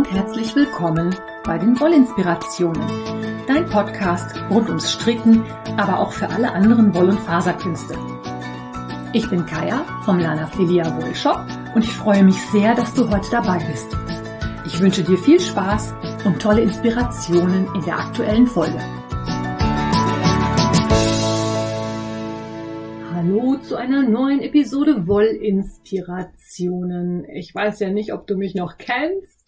und herzlich willkommen bei den Wollinspirationen, dein Podcast rund ums Stricken, aber auch für alle anderen Woll- und Faserkünste. Ich bin Kaya vom Lana Filia Wollshop und ich freue mich sehr, dass du heute dabei bist. Ich wünsche dir viel Spaß und tolle Inspirationen in der aktuellen Folge. Hallo zu einer neuen Episode Wollinspirationen. Ich weiß ja nicht, ob du mich noch kennst.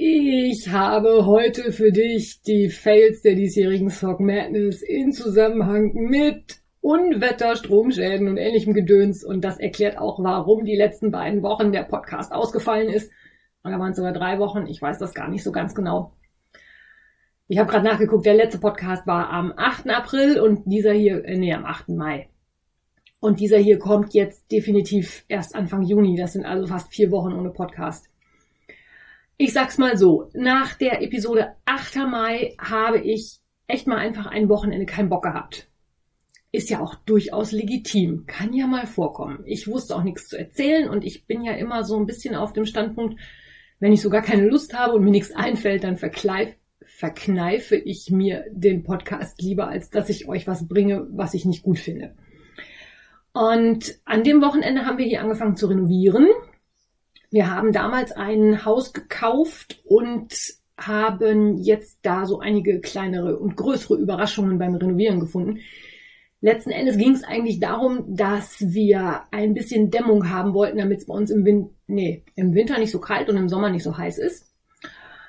Ich habe heute für dich die Fails der diesjährigen Sock Madness in Zusammenhang mit Unwetter, Stromschäden und ähnlichem Gedöns. Und das erklärt auch, warum die letzten beiden Wochen der Podcast ausgefallen ist. Oder waren es sogar drei Wochen? Ich weiß das gar nicht so ganz genau. Ich habe gerade nachgeguckt, der letzte Podcast war am 8. April und dieser hier, äh, nee, am 8. Mai. Und dieser hier kommt jetzt definitiv erst Anfang Juni. Das sind also fast vier Wochen ohne Podcast. Ich sag's mal so, nach der Episode 8. Mai habe ich echt mal einfach ein Wochenende keinen Bock gehabt. Ist ja auch durchaus legitim. Kann ja mal vorkommen. Ich wusste auch nichts zu erzählen und ich bin ja immer so ein bisschen auf dem Standpunkt, wenn ich sogar keine Lust habe und mir nichts einfällt, dann verkleif, verkneife ich mir den Podcast lieber, als dass ich euch was bringe, was ich nicht gut finde. Und an dem Wochenende haben wir hier angefangen zu renovieren. Wir haben damals ein Haus gekauft und haben jetzt da so einige kleinere und größere Überraschungen beim Renovieren gefunden. Letzten Endes ging es eigentlich darum, dass wir ein bisschen Dämmung haben wollten, damit es bei uns im, Win nee, im Winter nicht so kalt und im Sommer nicht so heiß ist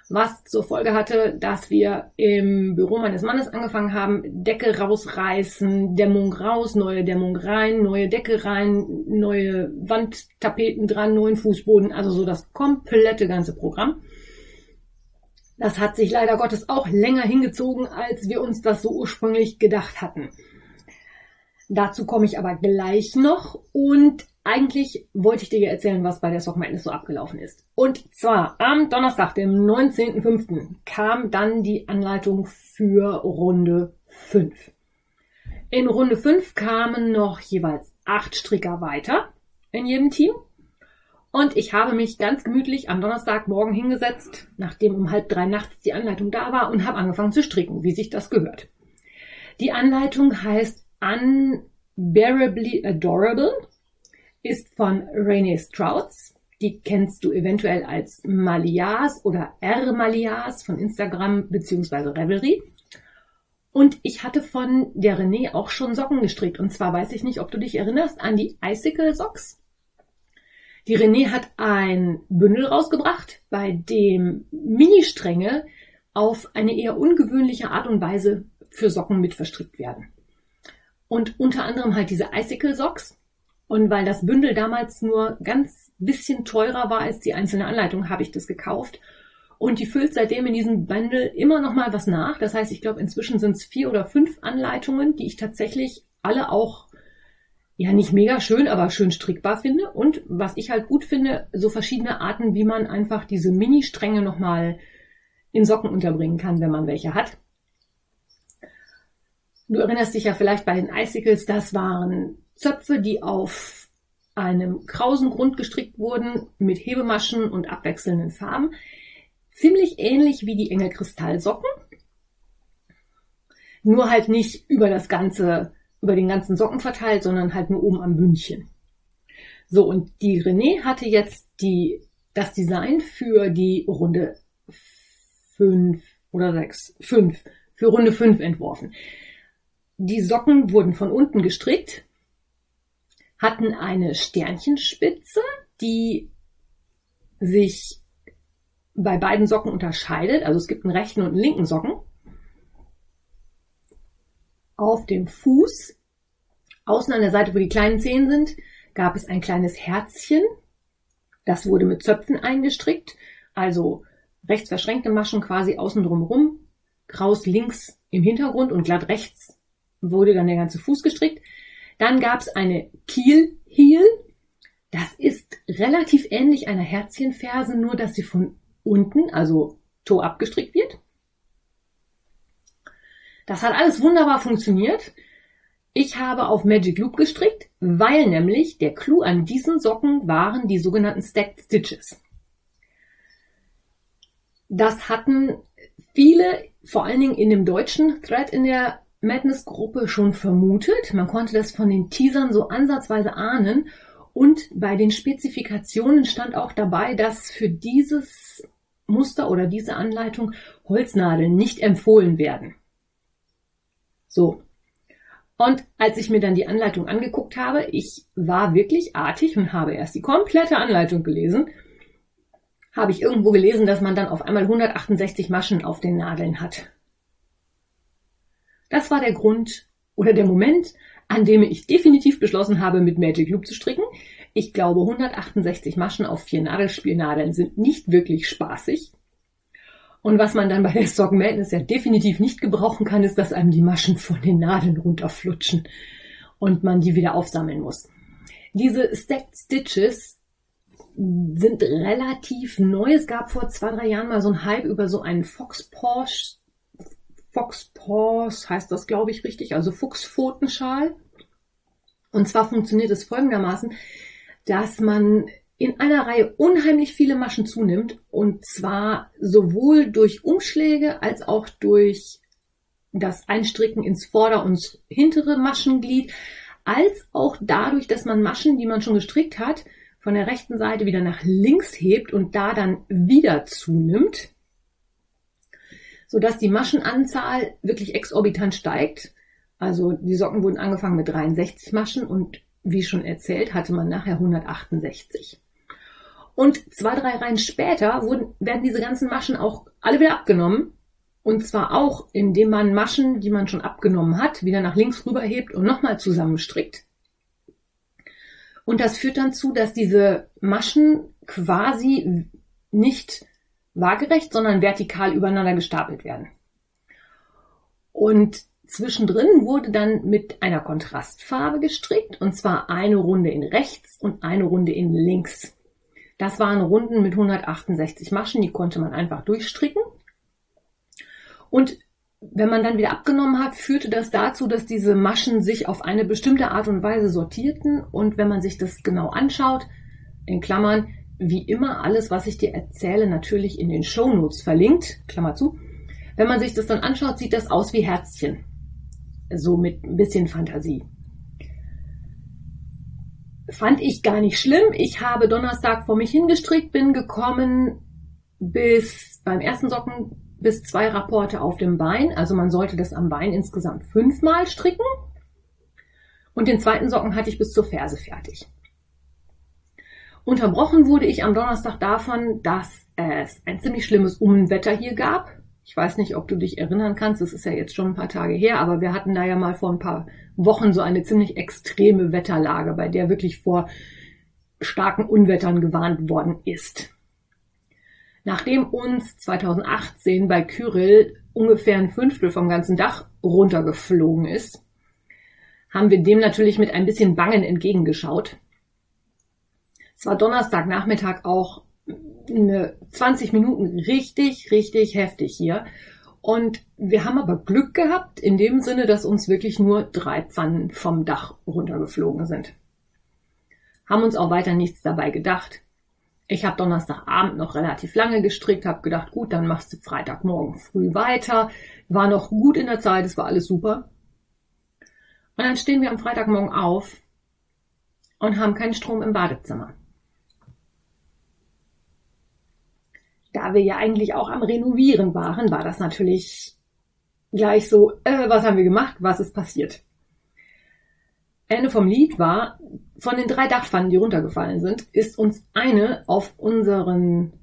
was zur Folge hatte, dass wir im Büro meines Mannes angefangen haben, Decke rausreißen, Dämmung raus, neue Dämmung rein, neue Decke rein, neue Wandtapeten dran, neuen Fußboden, also so das komplette ganze Programm. Das hat sich leider Gottes auch länger hingezogen, als wir uns das so ursprünglich gedacht hatten. Dazu komme ich aber gleich noch und eigentlich wollte ich dir ja erzählen, was bei der Sock Madness so abgelaufen ist. Und zwar am Donnerstag, dem 19.05. kam dann die Anleitung für Runde 5. In Runde 5 kamen noch jeweils acht Stricker weiter in jedem Team. Und ich habe mich ganz gemütlich am Donnerstagmorgen hingesetzt, nachdem um halb drei nachts die Anleitung da war und habe angefangen zu stricken, wie sich das gehört. Die Anleitung heißt Unbearably Adorable ist von Renee Strouds. Die kennst du eventuell als Malias oder R Malias von Instagram bzw. Revelry. Und ich hatte von der Renee auch schon Socken gestrickt. Und zwar weiß ich nicht, ob du dich erinnerst an die Icicle Socks. Die Renee hat ein Bündel rausgebracht, bei dem Mini-Stränge auf eine eher ungewöhnliche Art und Weise für Socken mit verstrickt werden. Und unter anderem halt diese Icicle Socks. Und weil das Bündel damals nur ganz bisschen teurer war als die einzelne Anleitung, habe ich das gekauft. Und die füllt seitdem in diesem Bündel immer noch mal was nach. Das heißt, ich glaube, inzwischen sind es vier oder fünf Anleitungen, die ich tatsächlich alle auch ja nicht mega schön, aber schön strickbar finde. Und was ich halt gut finde, so verschiedene Arten, wie man einfach diese Mini-Stränge nochmal in Socken unterbringen kann, wenn man welche hat. Du erinnerst dich ja vielleicht bei den Icicles, das waren Zöpfe, die auf einem krausen Grund gestrickt wurden mit Hebemaschen und abwechselnden Farben. Ziemlich ähnlich wie die Engelkristallsocken. Nur halt nicht über das ganze, über den ganzen Socken verteilt, sondern halt nur oben am Bündchen. So, und die René hatte jetzt die, das Design für die Runde 5 oder 6, 5, für Runde 5 entworfen. Die Socken wurden von unten gestrickt hatten eine Sternchenspitze, die sich bei beiden Socken unterscheidet. Also es gibt einen rechten und einen linken Socken. Auf dem Fuß, außen an der Seite, wo die kleinen Zehen sind, gab es ein kleines Herzchen. Das wurde mit Zöpfen eingestrickt. Also rechts verschränkte Maschen quasi außen drumherum. Kraus links im Hintergrund und glatt rechts wurde dann der ganze Fuß gestrickt. Dann gab es eine Kiel Heel. Das ist relativ ähnlich einer Herzchenferse, nur dass sie von unten, also Toe abgestrickt wird. Das hat alles wunderbar funktioniert. Ich habe auf Magic Loop gestrickt, weil nämlich der Clou an diesen Socken waren die sogenannten Stacked Stitches. Das hatten viele, vor allen Dingen in dem deutschen Thread in der Madness-Gruppe schon vermutet. Man konnte das von den Teasern so ansatzweise ahnen. Und bei den Spezifikationen stand auch dabei, dass für dieses Muster oder diese Anleitung Holznadeln nicht empfohlen werden. So. Und als ich mir dann die Anleitung angeguckt habe, ich war wirklich artig und habe erst die komplette Anleitung gelesen, habe ich irgendwo gelesen, dass man dann auf einmal 168 Maschen auf den Nadeln hat. Das war der Grund oder der Moment, an dem ich definitiv beschlossen habe, mit Magic Loop zu stricken. Ich glaube, 168 Maschen auf vier Nadelspielnadeln sind nicht wirklich spaßig. Und was man dann bei der Sock Madness ja definitiv nicht gebrauchen kann, ist, dass einem die Maschen von den Nadeln runterflutschen und man die wieder aufsammeln muss. Diese Stacked Stitches sind relativ neu. Es gab vor zwei, drei Jahren mal so einen Hype über so einen Fox Porsche Foxpaws heißt das, glaube ich, richtig, also Fuchspfotenschal. Und zwar funktioniert es folgendermaßen, dass man in einer Reihe unheimlich viele Maschen zunimmt und zwar sowohl durch Umschläge als auch durch das Einstricken ins Vorder- und hintere Maschenglied, als auch dadurch, dass man Maschen, die man schon gestrickt hat, von der rechten Seite wieder nach links hebt und da dann wieder zunimmt sodass die Maschenanzahl wirklich exorbitant steigt. Also die Socken wurden angefangen mit 63 Maschen und wie schon erzählt, hatte man nachher 168. Und zwei, drei Reihen später wurden, werden diese ganzen Maschen auch alle wieder abgenommen. Und zwar auch, indem man Maschen, die man schon abgenommen hat, wieder nach links rüberhebt und nochmal zusammenstrickt. Und das führt dann zu, dass diese Maschen quasi nicht waagerecht, sondern vertikal übereinander gestapelt werden. Und zwischendrin wurde dann mit einer Kontrastfarbe gestrickt, und zwar eine Runde in rechts und eine Runde in links. Das waren Runden mit 168 Maschen, die konnte man einfach durchstricken. Und wenn man dann wieder abgenommen hat, führte das dazu, dass diese Maschen sich auf eine bestimmte Art und Weise sortierten. Und wenn man sich das genau anschaut, in Klammern, wie immer alles, was ich dir erzähle, natürlich in den Shownotes verlinkt, Klammer zu. Wenn man sich das dann anschaut, sieht das aus wie Herzchen. So mit ein bisschen Fantasie. Fand ich gar nicht schlimm. Ich habe Donnerstag vor mich hingestrickt, bin gekommen bis beim ersten Socken bis zwei Rapporte auf dem Bein. Also man sollte das am Bein insgesamt fünfmal stricken. Und den zweiten Socken hatte ich bis zur Ferse fertig. Unterbrochen wurde ich am Donnerstag davon, dass es ein ziemlich schlimmes Unwetter hier gab. Ich weiß nicht, ob du dich erinnern kannst, das ist ja jetzt schon ein paar Tage her, aber wir hatten da ja mal vor ein paar Wochen so eine ziemlich extreme Wetterlage, bei der wirklich vor starken Unwettern gewarnt worden ist. Nachdem uns 2018 bei Kyrill ungefähr ein Fünftel vom ganzen Dach runtergeflogen ist, haben wir dem natürlich mit ein bisschen Bangen entgegengeschaut es war Donnerstagnachmittag auch eine 20 Minuten richtig, richtig heftig hier. Und wir haben aber Glück gehabt in dem Sinne, dass uns wirklich nur drei Pfannen vom Dach runtergeflogen sind. Haben uns auch weiter nichts dabei gedacht. Ich habe Donnerstagabend noch relativ lange gestrickt, habe gedacht, gut, dann machst du Freitagmorgen früh weiter. War noch gut in der Zeit, es war alles super. Und dann stehen wir am Freitagmorgen auf und haben keinen Strom im Badezimmer. Da wir ja eigentlich auch am Renovieren waren, war das natürlich gleich so, äh, was haben wir gemacht, was ist passiert? Ende vom Lied war, von den drei Dachpfannen, die runtergefallen sind, ist uns eine auf unseren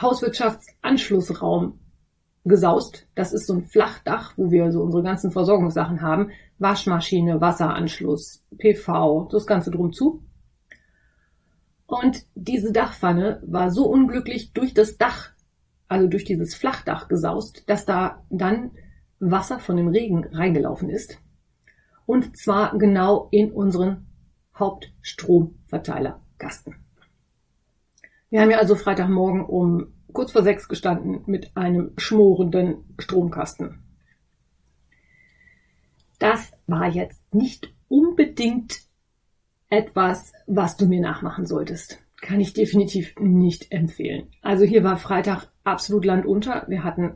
Hauswirtschaftsanschlussraum gesaust. Das ist so ein Flachdach, wo wir so unsere ganzen Versorgungssachen haben. Waschmaschine, Wasseranschluss, PV, das Ganze drum zu. Und diese Dachpfanne war so unglücklich durch das Dach, also durch dieses Flachdach gesaust, dass da dann Wasser von dem Regen reingelaufen ist. Und zwar genau in unseren Hauptstromverteilerkasten. Wir haben ja also Freitagmorgen um kurz vor sechs gestanden mit einem schmorenden Stromkasten. Das war jetzt nicht unbedingt etwas, was du mir nachmachen solltest. Kann ich definitiv nicht empfehlen. Also hier war Freitag absolut Land unter. Wir hatten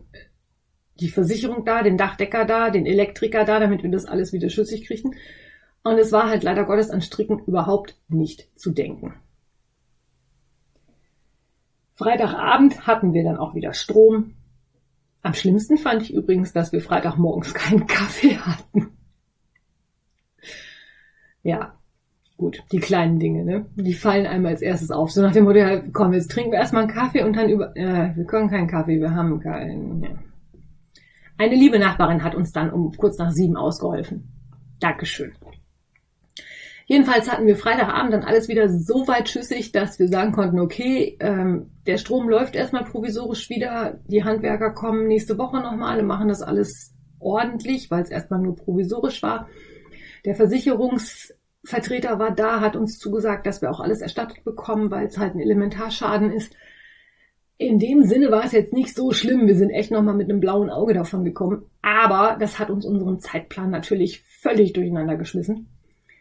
die Versicherung da, den Dachdecker da, den Elektriker da, damit wir das alles wieder schüssig kriegen. Und es war halt leider Gottes an Stricken überhaupt nicht zu denken. Freitagabend hatten wir dann auch wieder Strom. Am schlimmsten fand ich übrigens, dass wir Freitagmorgens keinen Kaffee hatten. Ja, gut, die kleinen Dinge, ne? Die fallen einem als erstes auf. So nach dem Motto, ja, komm, jetzt trinken wir erstmal einen Kaffee und dann über, äh, wir können keinen Kaffee, wir haben keinen. Ja. Eine liebe Nachbarin hat uns dann um kurz nach sieben ausgeholfen. Dankeschön. Jedenfalls hatten wir Freitagabend dann alles wieder so weit schüssig, dass wir sagen konnten, okay, ähm, der Strom läuft erstmal provisorisch wieder, die Handwerker kommen nächste Woche nochmal und machen das alles ordentlich, weil es erstmal nur provisorisch war. Der Versicherungsvertreter war da, hat uns zugesagt, dass wir auch alles erstattet bekommen, weil es halt ein Elementarschaden ist. In dem Sinne war es jetzt nicht so schlimm. Wir sind echt nochmal mit einem blauen Auge davon gekommen. Aber das hat uns unseren Zeitplan natürlich völlig durcheinander geschmissen.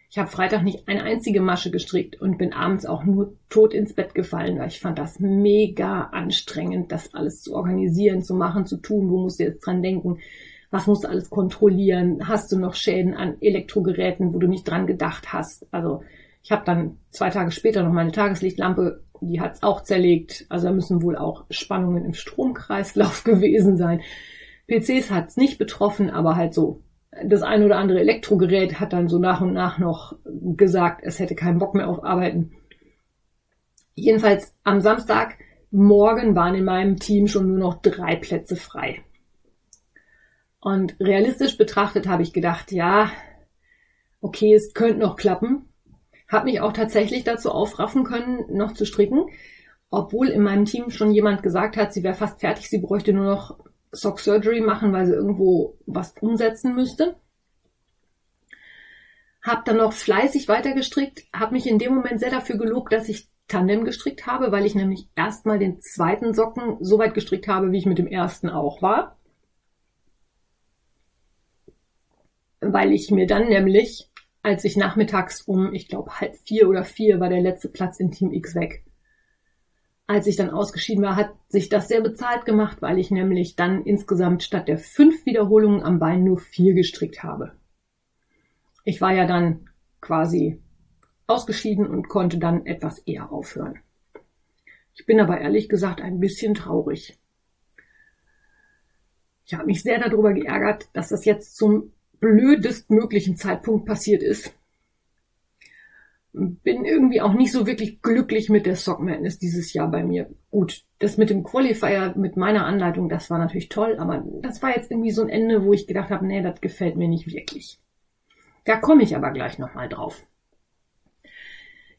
Ich habe Freitag nicht eine einzige Masche gestrickt und bin abends auch nur tot ins Bett gefallen, weil ich fand das mega anstrengend, das alles zu organisieren, zu machen, zu tun. Wo musst du jetzt dran denken? Was musst du alles kontrollieren? Hast du noch Schäden an Elektrogeräten, wo du nicht dran gedacht hast? Also ich habe dann zwei Tage später noch meine Tageslichtlampe, die hat es auch zerlegt. Also da müssen wohl auch Spannungen im Stromkreislauf gewesen sein. PCs hat es nicht betroffen, aber halt so das ein oder andere Elektrogerät hat dann so nach und nach noch gesagt, es hätte keinen Bock mehr auf Arbeiten. Jedenfalls am Samstagmorgen waren in meinem Team schon nur noch drei Plätze frei. Und realistisch betrachtet habe ich gedacht, ja, okay, es könnte noch klappen. Habe mich auch tatsächlich dazu aufraffen können, noch zu stricken, obwohl in meinem Team schon jemand gesagt hat, sie wäre fast fertig, sie bräuchte nur noch Sock Surgery machen, weil sie irgendwo was umsetzen müsste. Hab dann noch fleißig weiter gestrickt, habe mich in dem Moment sehr dafür gelobt, dass ich Tandem gestrickt habe, weil ich nämlich erstmal den zweiten Socken so weit gestrickt habe, wie ich mit dem ersten auch war. Weil ich mir dann nämlich, als ich nachmittags um, ich glaube, halb vier oder vier war der letzte Platz in Team X weg als ich dann ausgeschieden war, hat sich das sehr bezahlt gemacht, weil ich nämlich dann insgesamt statt der fünf Wiederholungen am Bein nur vier gestrickt habe. Ich war ja dann quasi ausgeschieden und konnte dann etwas eher aufhören. Ich bin aber ehrlich gesagt ein bisschen traurig. Ich habe mich sehr darüber geärgert, dass das jetzt zum blödestmöglichen Zeitpunkt passiert ist bin irgendwie auch nicht so wirklich glücklich mit der Sock Madness dieses Jahr bei mir. Gut, das mit dem Qualifier, mit meiner Anleitung, das war natürlich toll, aber das war jetzt irgendwie so ein Ende, wo ich gedacht habe, nee, das gefällt mir nicht wirklich. Da komme ich aber gleich nochmal drauf.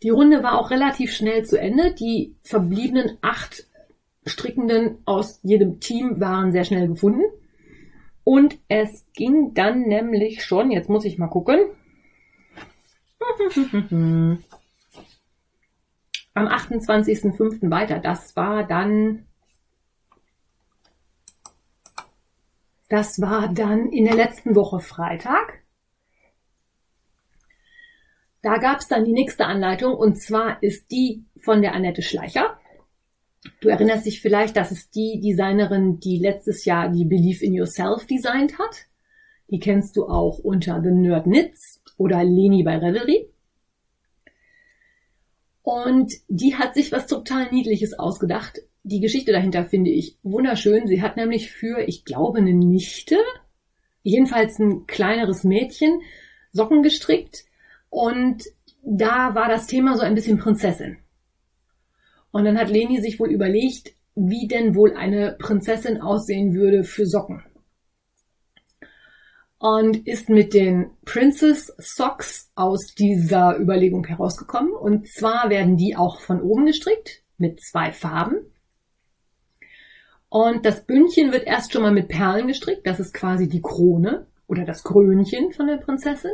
Die Runde war auch relativ schnell zu Ende. Die verbliebenen acht Strickenden aus jedem Team waren sehr schnell gefunden. Und es ging dann nämlich schon, jetzt muss ich mal gucken, Am 28.05. weiter. Das war dann. Das war dann in der letzten Woche Freitag. Da gab es dann die nächste Anleitung und zwar ist die von der Annette Schleicher. Du erinnerst dich vielleicht, das ist die Designerin, die letztes Jahr die Believe in Yourself designt hat. Die kennst du auch unter The Nerd Knits oder Leni bei Revelry. Und die hat sich was total Niedliches ausgedacht. Die Geschichte dahinter finde ich wunderschön. Sie hat nämlich für, ich glaube, eine Nichte, jedenfalls ein kleineres Mädchen, Socken gestrickt. Und da war das Thema so ein bisschen Prinzessin. Und dann hat Leni sich wohl überlegt, wie denn wohl eine Prinzessin aussehen würde für Socken und ist mit den Princess Socks aus dieser Überlegung herausgekommen. Und zwar werden die auch von oben gestrickt mit zwei Farben. Und das Bündchen wird erst schon mal mit Perlen gestrickt. Das ist quasi die Krone oder das Krönchen von der Prinzessin.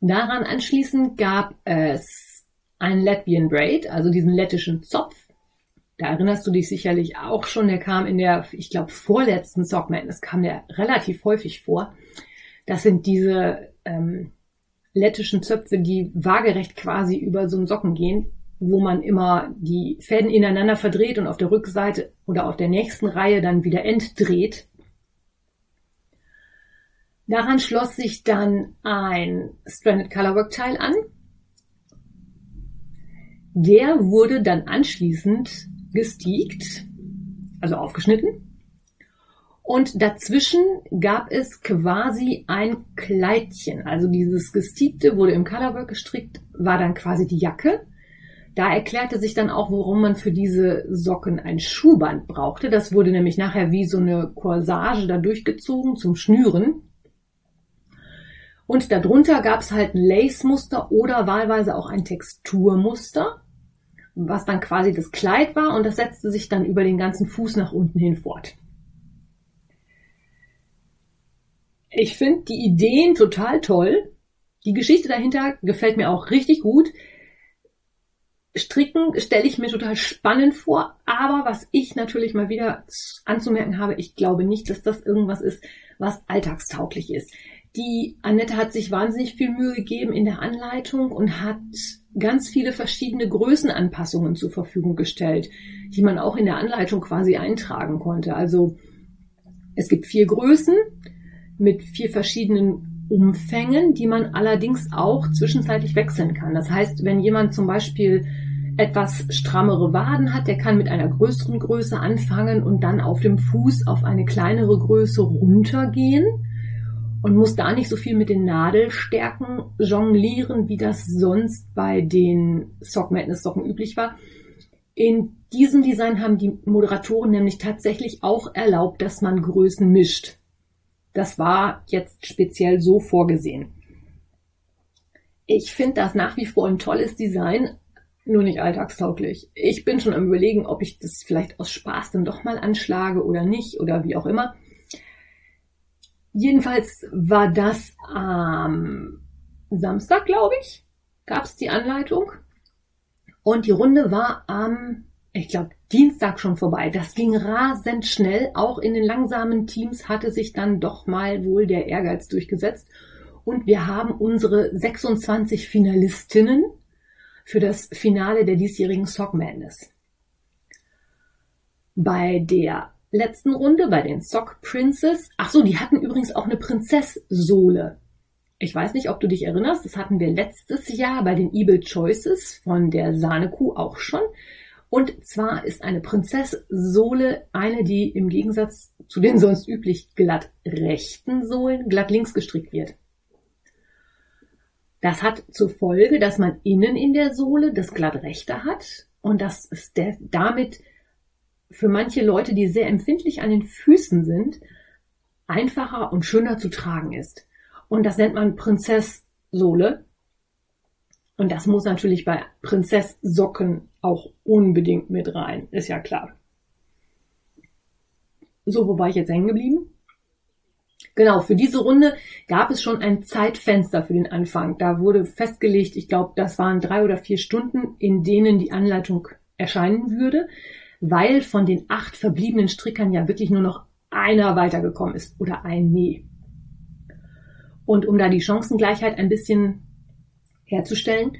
Daran anschließend gab es ein Latvian Braid, also diesen lettischen Zopf da erinnerst du dich sicherlich auch schon, der kam in der, ich glaube, vorletzten Sock Madness kam der relativ häufig vor. Das sind diese ähm, lettischen Zöpfe, die waagerecht quasi über so einen Socken gehen. wo man immer die Fäden ineinander verdreht und auf der Rückseite oder auf der nächsten Reihe dann wieder entdreht. Daran schloss sich dann ein Stranded Colorwork Teil an. Der wurde dann anschließend gesteakt, also aufgeschnitten. Und dazwischen gab es quasi ein Kleidchen. Also dieses gesteakte wurde im Colorwork gestrickt, war dann quasi die Jacke. Da erklärte sich dann auch, warum man für diese Socken ein Schuhband brauchte. Das wurde nämlich nachher wie so eine Corsage da durchgezogen zum Schnüren. Und darunter gab es halt ein Lace-Muster oder wahlweise auch ein Texturmuster, was dann quasi das Kleid war und das setzte sich dann über den ganzen Fuß nach unten hin fort. Ich finde die Ideen total toll. Die Geschichte dahinter gefällt mir auch richtig gut. Stricken stelle ich mir total spannend vor, aber was ich natürlich mal wieder anzumerken habe, ich glaube nicht, dass das irgendwas ist, was alltagstauglich ist. Die Annette hat sich wahnsinnig viel Mühe gegeben in der Anleitung und hat ganz viele verschiedene Größenanpassungen zur Verfügung gestellt, die man auch in der Anleitung quasi eintragen konnte. Also es gibt vier Größen mit vier verschiedenen Umfängen, die man allerdings auch zwischenzeitlich wechseln kann. Das heißt, wenn jemand zum Beispiel etwas strammere Waden hat, der kann mit einer größeren Größe anfangen und dann auf dem Fuß auf eine kleinere Größe runtergehen und muss da nicht so viel mit den Nadelstärken jonglieren, wie das sonst bei den Sock Madness Socken üblich war. In diesem Design haben die Moderatoren nämlich tatsächlich auch erlaubt, dass man Größen mischt. Das war jetzt speziell so vorgesehen. Ich finde das nach wie vor ein tolles Design, nur nicht alltagstauglich. Ich bin schon am überlegen, ob ich das vielleicht aus Spaß dann doch mal anschlage oder nicht oder wie auch immer. Jedenfalls war das am Samstag, glaube ich, gab es die Anleitung. Und die Runde war am, ich glaube, Dienstag schon vorbei. Das ging rasend schnell. Auch in den langsamen Teams hatte sich dann doch mal wohl der Ehrgeiz durchgesetzt. Und wir haben unsere 26 Finalistinnen für das Finale der diesjährigen Sock Madness. Bei der letzten Runde bei den Sock Princess. Ach so, die hatten übrigens auch eine Prinzesssohle. Ich weiß nicht, ob du dich erinnerst, das hatten wir letztes Jahr bei den Evil Choices von der Sahnekuh auch schon. Und zwar ist eine Prinzesssohle eine, die im Gegensatz zu den sonst üblich glatt rechten Sohlen glatt links gestrickt wird. Das hat zur Folge, dass man innen in der Sohle das glatt rechte hat und dass es damit für manche Leute, die sehr empfindlich an den Füßen sind, einfacher und schöner zu tragen ist. Und das nennt man Prinzesssohle. Und das muss natürlich bei Prinzesssocken auch unbedingt mit rein, ist ja klar. So, wo war ich jetzt hängen geblieben? Genau, für diese Runde gab es schon ein Zeitfenster für den Anfang. Da wurde festgelegt, ich glaube, das waren drei oder vier Stunden, in denen die Anleitung erscheinen würde weil von den acht verbliebenen Strickern ja wirklich nur noch einer weitergekommen ist oder ein Nee. Und um da die Chancengleichheit ein bisschen herzustellen,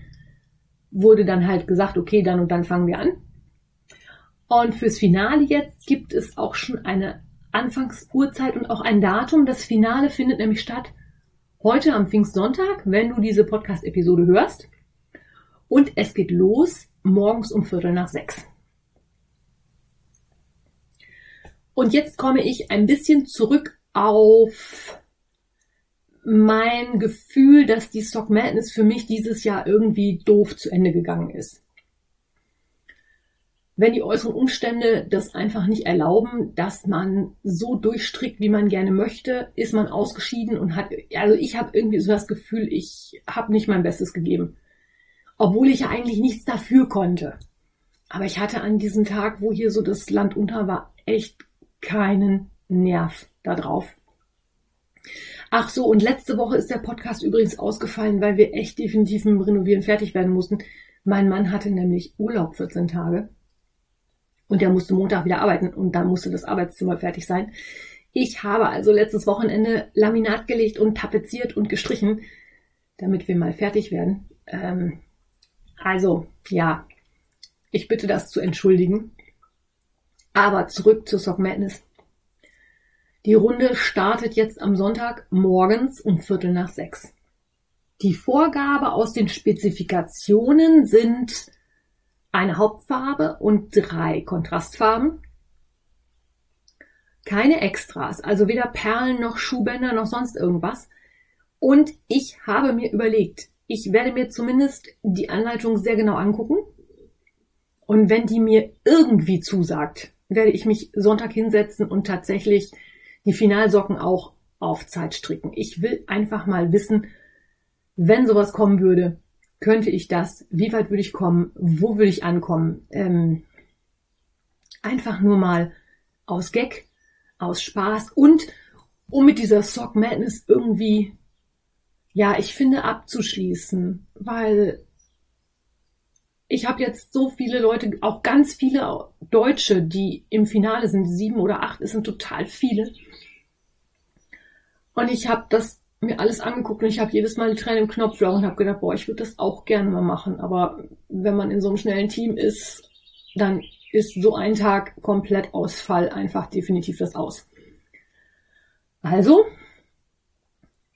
wurde dann halt gesagt, okay, dann und dann fangen wir an. Und fürs Finale jetzt gibt es auch schon eine Anfangsuhrzeit und auch ein Datum. Das Finale findet nämlich statt heute am Pfingstsonntag, wenn du diese Podcast-Episode hörst. Und es geht los morgens um Viertel nach sechs. Und jetzt komme ich ein bisschen zurück auf mein Gefühl, dass die Sock Madness für mich dieses Jahr irgendwie doof zu Ende gegangen ist. Wenn die äußeren Umstände das einfach nicht erlauben, dass man so durchstrickt, wie man gerne möchte, ist man ausgeschieden und hat, also ich habe irgendwie so das Gefühl, ich habe nicht mein Bestes gegeben. Obwohl ich ja eigentlich nichts dafür konnte. Aber ich hatte an diesem Tag, wo hier so das Land unter war, echt keinen Nerv da drauf. Ach so, und letzte Woche ist der Podcast übrigens ausgefallen, weil wir echt definitiv mit dem Renovieren fertig werden mussten. Mein Mann hatte nämlich Urlaub 14 Tage und der musste Montag wieder arbeiten und dann musste das Arbeitszimmer fertig sein. Ich habe also letztes Wochenende Laminat gelegt und tapeziert und gestrichen, damit wir mal fertig werden. Ähm, also, ja, Ich bitte das zu entschuldigen. Aber zurück zu Sock Madness. Die Runde startet jetzt am Sonntag morgens um Viertel nach sechs. Die Vorgabe aus den Spezifikationen sind eine Hauptfarbe und drei Kontrastfarben. Keine Extras, also weder Perlen noch Schuhbänder noch sonst irgendwas. Und ich habe mir überlegt, ich werde mir zumindest die Anleitung sehr genau angucken. Und wenn die mir irgendwie zusagt, werde ich mich Sonntag hinsetzen und tatsächlich die Finalsocken auch auf Zeit stricken. Ich will einfach mal wissen, wenn sowas kommen würde, könnte ich das? Wie weit würde ich kommen? Wo würde ich ankommen? Ähm, einfach nur mal aus Gag, aus Spaß und um mit dieser Sock Madness irgendwie, ja, ich finde, abzuschließen, weil ich habe jetzt so viele Leute, auch ganz viele Deutsche, die im Finale sind, sieben oder acht, es sind total viele. Und ich habe das mir alles angeguckt und ich habe jedes Mal die Tränen im Knopfloch und habe gedacht, boah, ich würde das auch gerne mal machen. Aber wenn man in so einem schnellen Team ist, dann ist so ein Tag komplett Ausfall einfach definitiv das Aus. Also,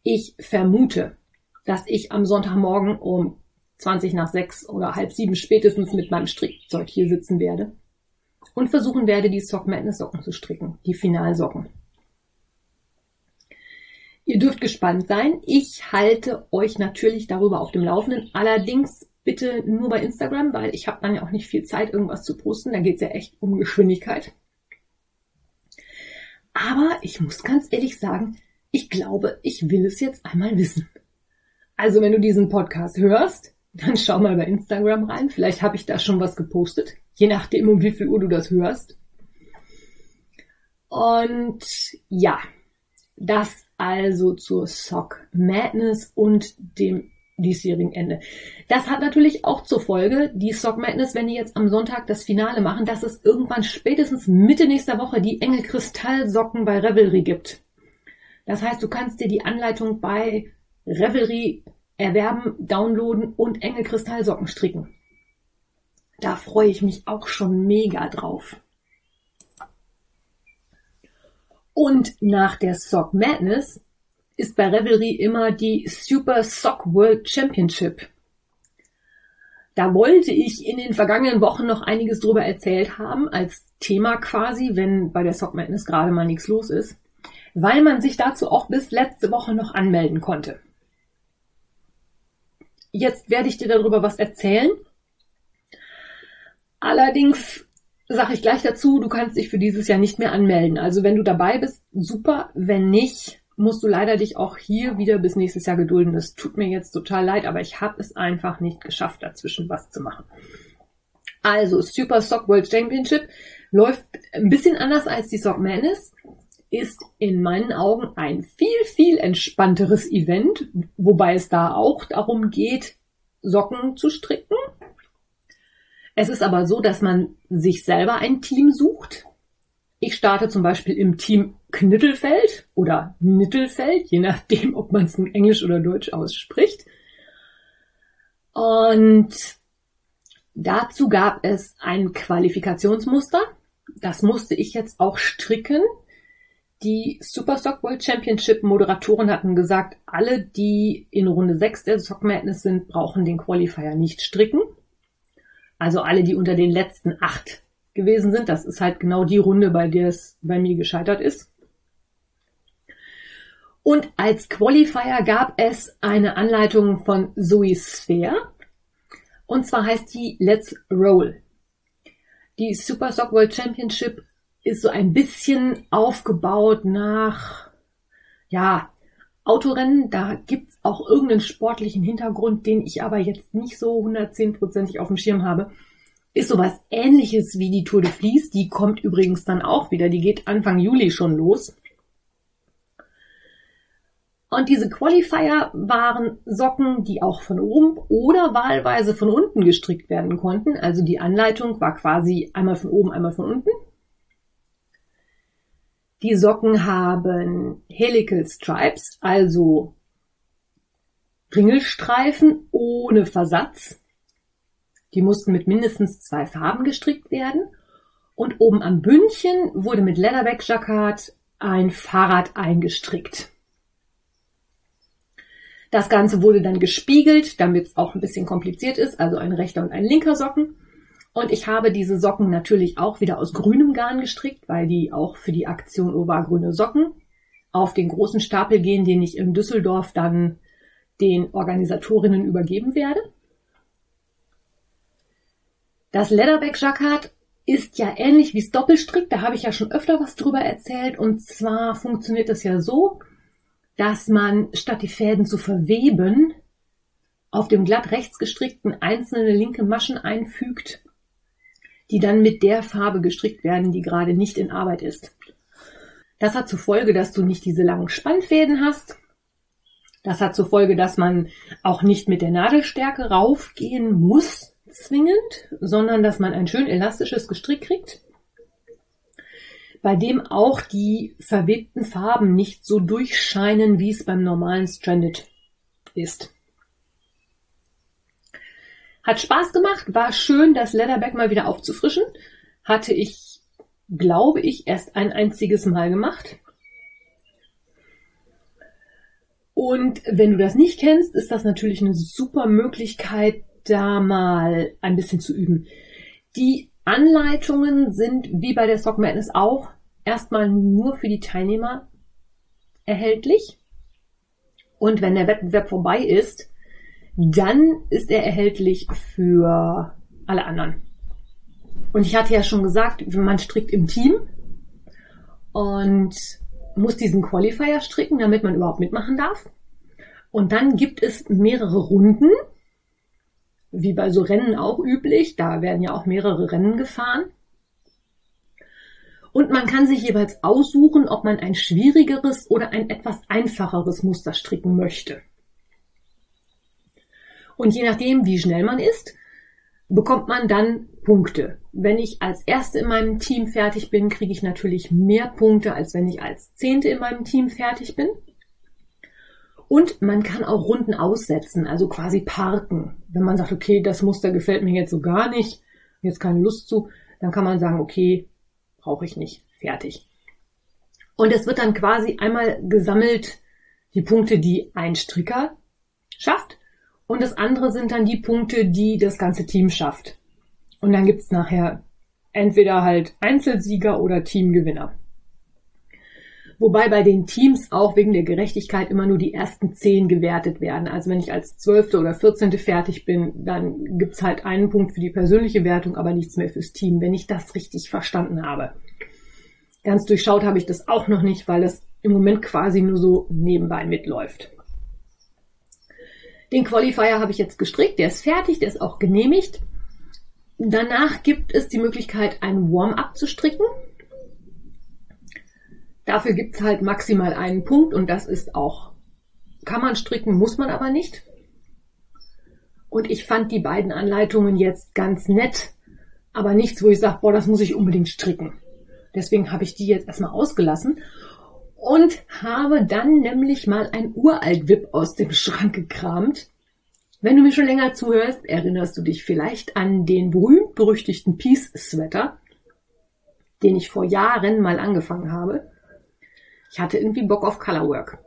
ich vermute, dass ich am Sonntagmorgen um 20 nach 6 oder halb sieben spätestens mit meinem Strickzeug hier sitzen werde und versuchen werde, die Sock Madness Socken zu stricken, die Finalsocken. Ihr dürft gespannt sein. Ich halte euch natürlich darüber auf dem Laufenden. Allerdings bitte nur bei Instagram, weil ich habe dann ja auch nicht viel Zeit, irgendwas zu posten. Da geht es ja echt um Geschwindigkeit. Aber ich muss ganz ehrlich sagen, ich glaube, ich will es jetzt einmal wissen. Also wenn du diesen Podcast hörst, dann schau mal bei Instagram rein. Vielleicht habe ich da schon was gepostet, je nachdem, um wie viel Uhr du das hörst. Und ja, das also zur Sock Madness und dem diesjährigen Ende. Das hat natürlich auch zur Folge, die Sock Madness, wenn die jetzt am Sonntag das Finale machen, dass es irgendwann spätestens Mitte nächster Woche die enge Kristallsocken bei Revelry gibt. Das heißt, du kannst dir die Anleitung bei Revelry erwerben, downloaden und enge Kristallsocken stricken. Da freue ich mich auch schon mega drauf. Und nach der Sock Madness ist bei Revelry immer die Super Sock World Championship. Da wollte ich in den vergangenen Wochen noch einiges drüber erzählt haben, als Thema quasi, wenn bei der Sock Madness gerade mal nichts los ist, weil man sich dazu auch bis letzte Woche noch anmelden konnte. Jetzt werde ich dir darüber was erzählen. Allerdings sage ich gleich dazu, du kannst dich für dieses Jahr nicht mehr anmelden. Also wenn du dabei bist, super. Wenn nicht, musst du leider dich auch hier wieder bis nächstes Jahr gedulden. Das tut mir jetzt total leid, aber ich habe es einfach nicht geschafft, dazwischen was zu machen. Also Super Sock World Championship läuft ein bisschen anders als die Sock Madness, ist in meinen Augen ein viel, viel entspannteres Event, wobei es da auch darum geht, Socken zu stricken es ist aber so, dass man sich selber ein Team sucht. Ich starte zum Beispiel im Team Knittelfeld oder Nittelfeld, je nachdem, ob man es in Englisch oder Deutsch ausspricht. Und dazu gab es ein Qualifikationsmuster. Das musste ich jetzt auch stricken. Die Super Sock World Championship Moderatoren hatten gesagt, alle, die in Runde 6 der Sock Madness sind, brauchen den Qualifier nicht stricken. Also alle, die unter den letzten acht gewesen sind. Das ist halt genau die Runde, bei der es bei mir gescheitert ist. Und als Qualifier gab es eine Anleitung von Zoe Sphere. Und zwar heißt die Let's Roll. Die Super Sock World Championship ist so ein bisschen aufgebaut nach, ja, Autorennen. Da gibt's auch irgendeinen sportlichen Hintergrund, den ich aber jetzt nicht so 110%ig auf dem Schirm habe. Ist sowas ähnliches wie die Tour de Vlies. Die kommt übrigens dann auch wieder. Die geht Anfang Juli schon los. Und diese Qualifier waren Socken, die auch von oben oder wahlweise von unten gestrickt werden konnten. Also die Anleitung war quasi einmal von oben, einmal von unten. Die Socken haben Helical Stripes, also Ringelstreifen ohne Versatz. Die mussten mit mindestens zwei Farben gestrickt werden. Und oben am Bündchen wurde mit Leatherback Jacquard ein Fahrrad eingestrickt. Das Ganze wurde dann gespiegelt, damit es auch ein bisschen kompliziert ist, also ein rechter und ein linker Socken. Und ich habe diese Socken natürlich auch wieder aus grünem Garn gestrickt, weil die auch für die Aktion Ovar grüne Socken auf den großen Stapel gehen, den ich in Düsseldorf dann den Organisatorinnen übergeben werde. Das Leatherback Jacquard ist ja ähnlich wie das Doppelstrick, da habe ich ja schon öfter was drüber erzählt. Und zwar funktioniert das ja so, dass man statt die Fäden zu verweben, auf dem glatt rechts gestrickten einzelne linke Maschen einfügt, die dann mit der Farbe gestrickt werden, die gerade nicht in Arbeit ist. Das hat zur Folge, dass du nicht diese langen Spannfäden hast. Das hat zur Folge, dass man auch nicht mit der Nadelstärke raufgehen muss, zwingend, sondern dass man ein schön elastisches Gestrick kriegt, bei dem auch die verwebten Farben nicht so durchscheinen, wie es beim normalen Stranded ist. Hat Spaß gemacht, war schön, das Leatherback mal wieder aufzufrischen. Hatte ich, glaube ich, erst ein einziges Mal gemacht. Und wenn du das nicht kennst, ist das natürlich eine super Möglichkeit, da mal ein bisschen zu üben. Die Anleitungen sind wie bei der Sock Madness auch erstmal nur für die Teilnehmer erhältlich. Und wenn der Wettbewerb vorbei ist, dann ist er erhältlich für alle anderen. Und ich hatte ja schon gesagt, man strickt im Team und muss diesen Qualifier stricken, damit man überhaupt mitmachen darf. Und dann gibt es mehrere Runden wie bei so Rennen auch üblich. Da werden ja auch mehrere Rennen gefahren. Und man kann sich jeweils aussuchen, ob man ein schwierigeres oder ein etwas einfacheres Muster stricken möchte. Und je nachdem, wie schnell man ist, bekommt man dann Punkte. Wenn ich als Erste in meinem Team fertig bin, kriege ich natürlich mehr Punkte, als wenn ich als Zehnte in meinem Team fertig bin. Und man kann auch Runden aussetzen, also quasi parken. Wenn man sagt, okay, das Muster gefällt mir jetzt so gar nicht, jetzt keine Lust zu, dann kann man sagen, okay, brauche ich nicht, fertig. Und es wird dann quasi einmal gesammelt die Punkte, die ein Stricker schafft. Und das andere sind dann die Punkte, die das ganze Team schafft. Und dann gibt's nachher entweder halt Einzelsieger oder Teamgewinner. Wobei bei den Teams auch wegen der Gerechtigkeit immer nur die ersten zehn gewertet werden. Also wenn ich als zwölfte oder vierzehnte fertig bin, dann gibt's halt einen Punkt für die persönliche Wertung, aber nichts mehr fürs Team, wenn ich das richtig verstanden habe. Ganz durchschaut habe ich das auch noch nicht, weil das im Moment quasi nur so nebenbei mitläuft. Den Qualifier habe ich jetzt gestrickt, der ist fertig, der ist auch genehmigt. Danach gibt es die Möglichkeit, ein Warm-up zu stricken. Dafür gibt's halt maximal einen Punkt und das ist auch, kann man stricken, muss man aber nicht. Und ich fand die beiden Anleitungen jetzt ganz nett, aber nichts, wo ich sage, boah, das muss ich unbedingt stricken. Deswegen habe ich die jetzt erstmal ausgelassen und habe dann nämlich mal ein uralt Wip aus dem Schrank gekramt. Wenn du mir schon länger zuhörst, erinnerst du dich vielleicht an den berühmt-berüchtigten Peace Sweater, den ich vor Jahren mal angefangen habe. Ich hatte irgendwie Bock auf Colorwork.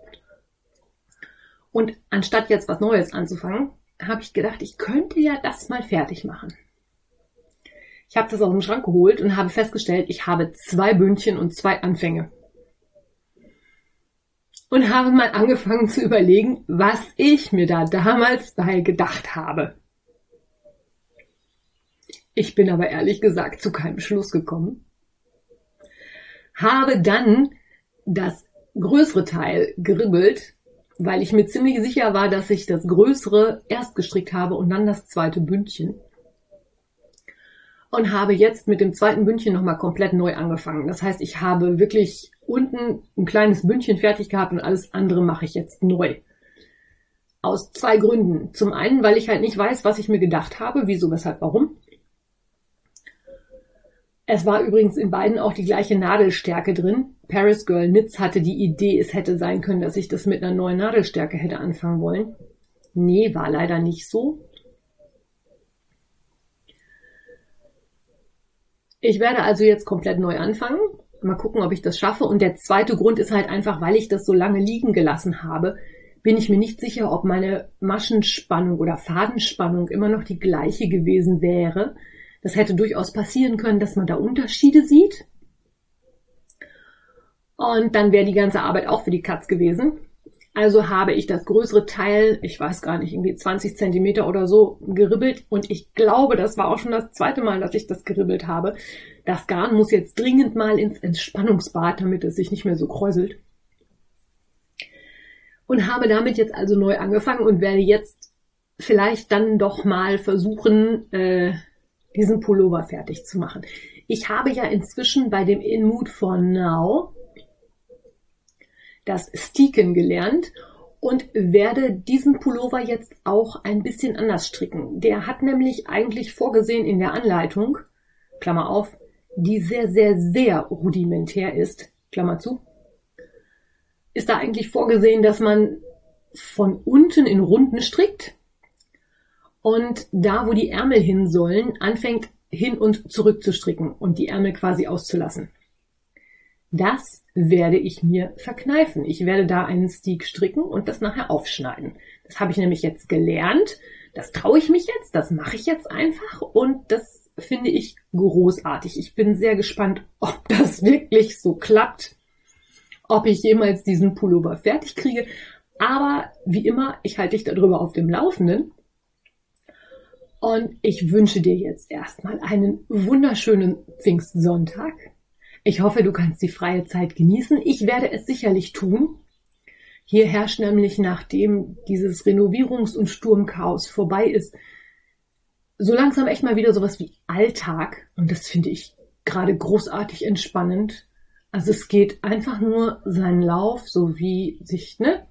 Und anstatt jetzt was Neues anzufangen, habe ich gedacht, ich könnte ja das mal fertig machen. Ich habe das aus dem Schrank geholt und habe festgestellt, ich habe zwei Bündchen und zwei Anfänge. Und habe mal angefangen zu überlegen, was ich mir da damals bei gedacht habe. Ich bin aber ehrlich gesagt zu keinem Schluss gekommen. Habe dann das größere Teil geribbelt, weil ich mir ziemlich sicher war, dass ich das größere erst gestrickt habe und dann das zweite Bündchen. Und habe jetzt mit dem zweiten Bündchen nochmal komplett neu angefangen. Das heißt, ich habe wirklich unten ein kleines Bündchen fertig gehabt und alles andere mache ich jetzt neu. Aus zwei Gründen. Zum einen, weil ich halt nicht weiß, was ich mir gedacht habe, wieso, weshalb, warum. Es war übrigens in beiden auch die gleiche Nadelstärke drin. Paris Girl Knits hatte die Idee, es hätte sein können, dass ich das mit einer neuen Nadelstärke hätte anfangen wollen. Nee, war leider nicht so. Ich werde also jetzt komplett neu anfangen. Mal gucken, ob ich das schaffe. Und der zweite Grund ist halt einfach, weil ich das so lange liegen gelassen habe, bin ich mir nicht sicher, ob meine Maschenspannung oder Fadenspannung immer noch die gleiche gewesen wäre. Das hätte durchaus passieren können, dass man da Unterschiede sieht. Und dann wäre die ganze Arbeit auch für die Katz gewesen. Also habe ich das größere Teil, ich weiß gar nicht, irgendwie 20 Zentimeter oder so, geribbelt. Und ich glaube, das war auch schon das zweite Mal, dass ich das geribbelt habe. Das Garn muss jetzt dringend mal ins Entspannungsbad, damit es sich nicht mehr so kräuselt. Und habe damit jetzt also neu angefangen und werde jetzt vielleicht dann doch mal versuchen, äh, diesen Pullover fertig zu machen. Ich habe ja inzwischen bei dem In Mood for Now das Sticken gelernt und werde diesen Pullover jetzt auch ein bisschen anders stricken. Der hat nämlich eigentlich vorgesehen in der Anleitung, Klammer auf, die sehr, sehr, sehr rudimentär ist, Klammer zu, ist da eigentlich vorgesehen, dass man von unten in Runden strickt und da, wo die Ärmel hin sollen, anfängt hin und zurück zu stricken und die Ärmel quasi auszulassen. Das werde ich mir verkneifen. Ich werde da einen Stick stricken und das nachher aufschneiden. Das habe ich nämlich jetzt gelernt. Das traue ich mich jetzt, das mache ich jetzt einfach und das finde ich großartig. Ich bin sehr gespannt, ob das wirklich so klappt, ob ich jemals diesen Pullover fertig kriege. Aber wie immer, ich halte dich darüber auf dem Laufenden. Und ich wünsche dir jetzt erstmal einen wunderschönen Pfingstsonntag. Ich hoffe, du kannst die freie Zeit genießen. Ich werde es sicherlich tun. Hier herrscht nämlich, nachdem dieses Renovierungs- und Sturmchaos vorbei ist, so langsam echt mal wieder sowas wie Alltag. Und das finde ich gerade großartig entspannend. Also es geht einfach nur seinen Lauf, so wie sich, ne?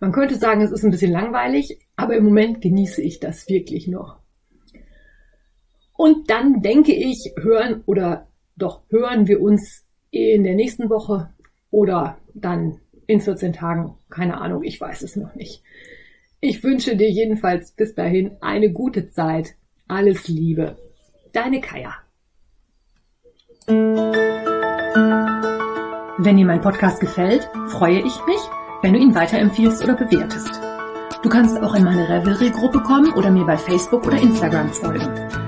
Man könnte sagen, es ist ein bisschen langweilig, aber im Moment genieße ich das wirklich noch. Und dann denke ich, hören oder doch hören wir uns in der nächsten Woche oder dann in 14 Tagen. Keine Ahnung, ich weiß es noch nicht. Ich wünsche dir jedenfalls bis dahin eine gute Zeit. Alles Liebe. Deine Kaya. Wenn dir mein Podcast gefällt, freue ich mich, wenn du ihn weiterempfiehlst oder bewertest. Du kannst auch in meine Revelry-Gruppe kommen oder mir bei Facebook oder Instagram folgen.